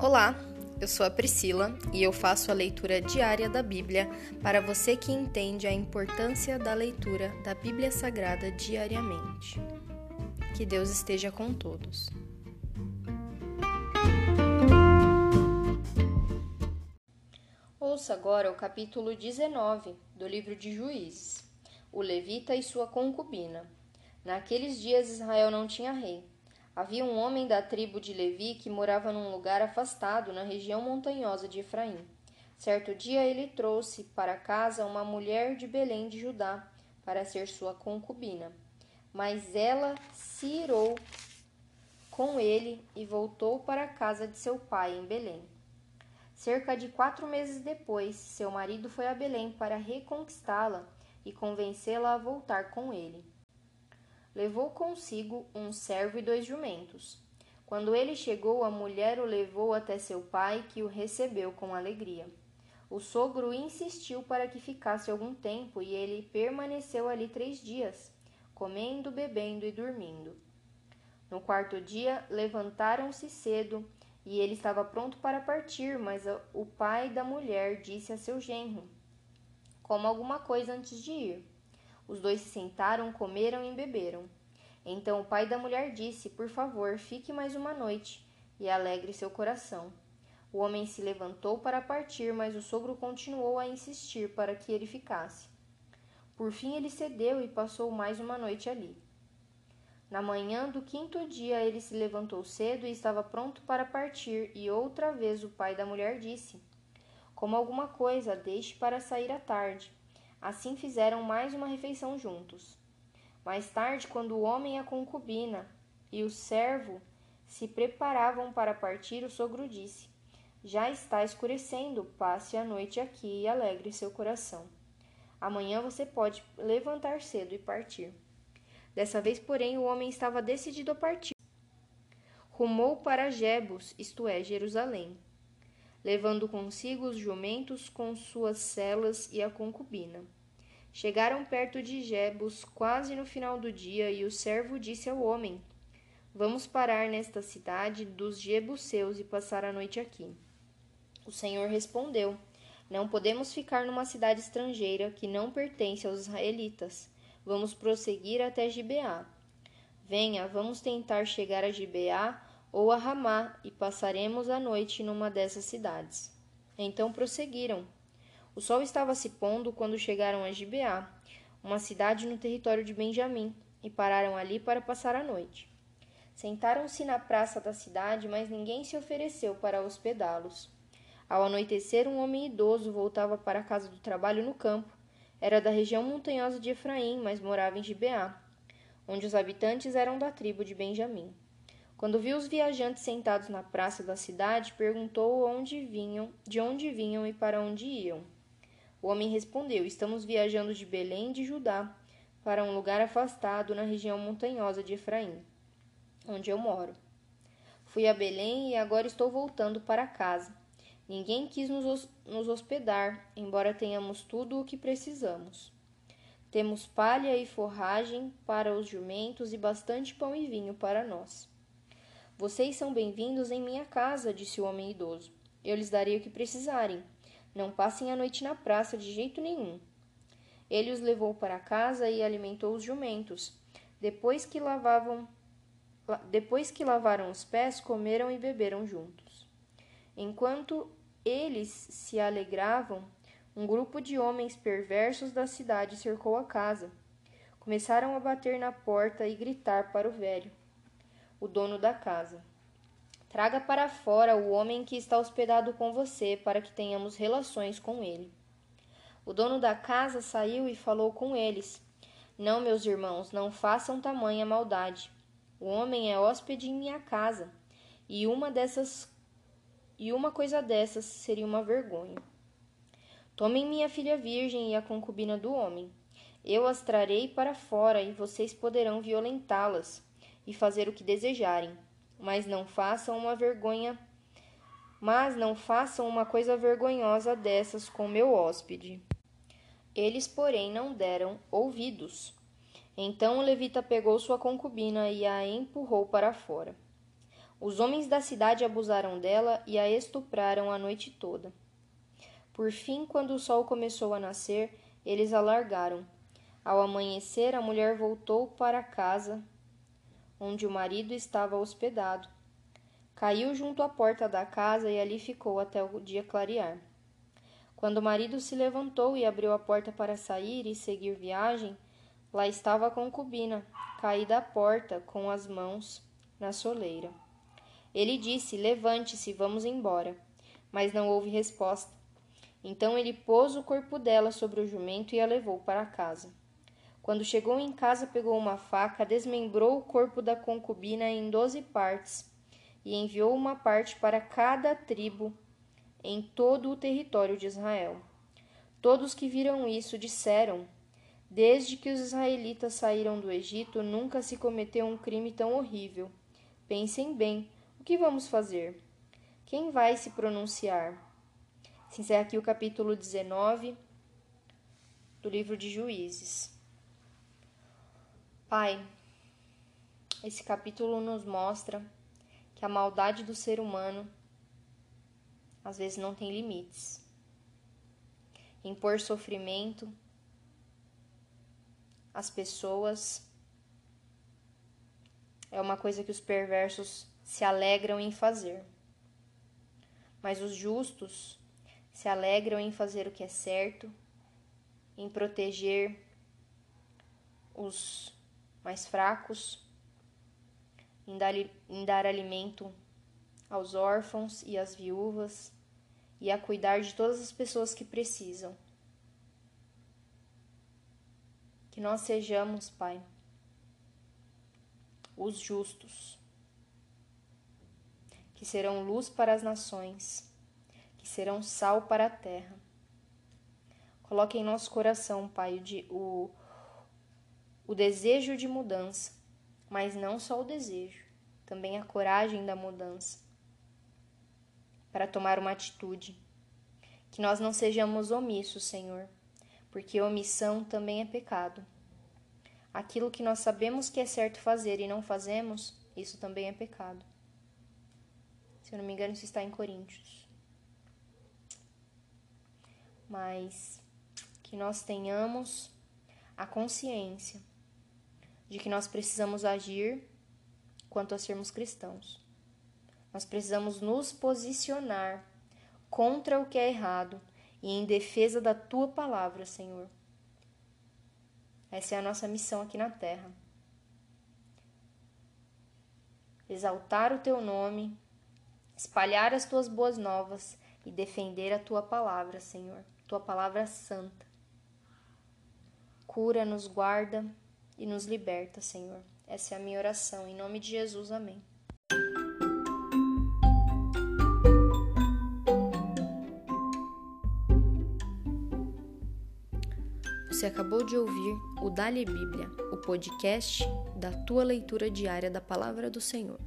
Olá, eu sou a Priscila e eu faço a leitura diária da Bíblia para você que entende a importância da leitura da Bíblia Sagrada diariamente. Que Deus esteja com todos. Ouça agora o capítulo 19 do livro de Juízes: O levita e sua concubina. Naqueles dias Israel não tinha rei. Havia um homem da tribo de Levi que morava num lugar afastado na região montanhosa de Efraim. Certo dia ele trouxe para casa uma mulher de Belém de Judá para ser sua concubina. Mas ela se irou com ele e voltou para a casa de seu pai em Belém. Cerca de quatro meses depois, seu marido foi a Belém para reconquistá-la e convencê-la a voltar com ele levou consigo um servo e dois jumentos. Quando ele chegou, a mulher o levou até seu pai, que o recebeu com alegria. O sogro insistiu para que ficasse algum tempo e ele permaneceu ali três dias, comendo, bebendo e dormindo. No quarto dia, levantaram-se cedo e ele estava pronto para partir, mas o pai da mulher disse a seu genro: Coma alguma coisa antes de ir. Os dois se sentaram, comeram e beberam. Então o pai da mulher disse: Por favor, fique mais uma noite e alegre seu coração. O homem se levantou para partir, mas o sogro continuou a insistir para que ele ficasse. Por fim, ele cedeu e passou mais uma noite ali. Na manhã do quinto dia, ele se levantou cedo e estava pronto para partir, e outra vez o pai da mulher disse: Como alguma coisa, deixe para sair à tarde. Assim fizeram mais uma refeição juntos. Mais tarde, quando o homem e a concubina e o servo se preparavam para partir, o sogro disse: Já está escurecendo, passe a noite aqui e alegre seu coração. Amanhã você pode levantar cedo e partir. Dessa vez, porém, o homem estava decidido a partir. Rumou para Jebus, isto é, Jerusalém levando consigo os jumentos com suas celas e a concubina. Chegaram perto de Jebus quase no final do dia, e o servo disse ao homem: Vamos parar nesta cidade dos jebuseus e passar a noite aqui. O Senhor respondeu: Não podemos ficar numa cidade estrangeira que não pertence aos israelitas. Vamos prosseguir até Gibeá. Venha, vamos tentar chegar a Gibeá ou a Ramá e passaremos a noite numa dessas cidades. Então prosseguiram. O sol estava se pondo quando chegaram a Gibeá, uma cidade no território de Benjamim, e pararam ali para passar a noite. Sentaram-se na praça da cidade, mas ninguém se ofereceu para hospedá-los. Ao anoitecer, um homem idoso voltava para a casa do trabalho no campo. Era da região montanhosa de Efraim, mas morava em Gibeá, onde os habitantes eram da tribo de Benjamim. Quando viu os viajantes sentados na praça da cidade, perguntou onde vinham, de onde vinham e para onde iam. O homem respondeu: Estamos viajando de Belém de Judá para um lugar afastado na região montanhosa de Efraim, onde eu moro. Fui a Belém e agora estou voltando para casa. Ninguém quis nos hospedar, embora tenhamos tudo o que precisamos. Temos palha e forragem para os jumentos e bastante pão e vinho para nós. Vocês são bem-vindos em minha casa, disse o homem idoso. Eu lhes darei o que precisarem. Não passem a noite na praça de jeito nenhum. Ele os levou para casa e alimentou os jumentos. Depois que lavavam depois que lavaram os pés, comeram e beberam juntos. Enquanto eles se alegravam, um grupo de homens perversos da cidade cercou a casa. Começaram a bater na porta e gritar para o velho o dono da casa. Traga para fora o homem que está hospedado com você, para que tenhamos relações com ele. O dono da casa saiu e falou com eles. Não, meus irmãos, não façam tamanha maldade. O homem é hóspede em minha casa, e uma dessas e uma coisa dessas seria uma vergonha. Tomem minha filha virgem e a concubina do homem. Eu as trarei para fora e vocês poderão violentá-las e fazer o que desejarem, mas não façam uma vergonha, mas não façam uma coisa vergonhosa dessas com meu hóspede. Eles, porém, não deram ouvidos. Então o levita pegou sua concubina e a empurrou para fora. Os homens da cidade abusaram dela e a estupraram a noite toda. Por fim, quando o sol começou a nascer, eles a largaram. Ao amanhecer, a mulher voltou para casa onde o marido estava hospedado. Caiu junto à porta da casa e ali ficou até o dia clarear. Quando o marido se levantou e abriu a porta para sair e seguir viagem, lá estava a concubina, caída à porta, com as mãos na soleira. Ele disse: Levante-se, vamos embora. Mas não houve resposta. Então ele pôs o corpo dela sobre o jumento e a levou para casa. Quando chegou em casa, pegou uma faca, desmembrou o corpo da concubina em doze partes e enviou uma parte para cada tribo em todo o território de Israel. Todos que viram isso disseram: Desde que os israelitas saíram do Egito, nunca se cometeu um crime tão horrível. Pensem bem, o que vamos fazer? Quem vai se pronunciar? Se encerra aqui o capítulo 19 do livro de Juízes. Pai, esse capítulo nos mostra que a maldade do ser humano às vezes não tem limites. Impor sofrimento às pessoas é uma coisa que os perversos se alegram em fazer. Mas os justos se alegram em fazer o que é certo, em proteger os mais fracos, em dar, em dar alimento aos órfãos e às viúvas e a cuidar de todas as pessoas que precisam. Que nós sejamos, Pai, os justos que serão luz para as nações, que serão sal para a terra. Coloque em nosso coração, Pai, o, o desejo de mudança, mas não só o desejo, também a coragem da mudança para tomar uma atitude. Que nós não sejamos omissos, Senhor, porque omissão também é pecado. Aquilo que nós sabemos que é certo fazer e não fazemos, isso também é pecado. Se eu não me engano, isso está em Coríntios. Mas que nós tenhamos a consciência de que nós precisamos agir quanto a sermos cristãos. Nós precisamos nos posicionar contra o que é errado e em defesa da tua palavra, Senhor. Essa é a nossa missão aqui na terra. Exaltar o teu nome espalhar as tuas boas novas e defender a tua palavra, Senhor, tua palavra santa. Cura, nos guarda e nos liberta, Senhor. Essa é a minha oração. Em nome de Jesus, amém. Você acabou de ouvir o Dali Bíblia, o podcast da tua leitura diária da palavra do Senhor.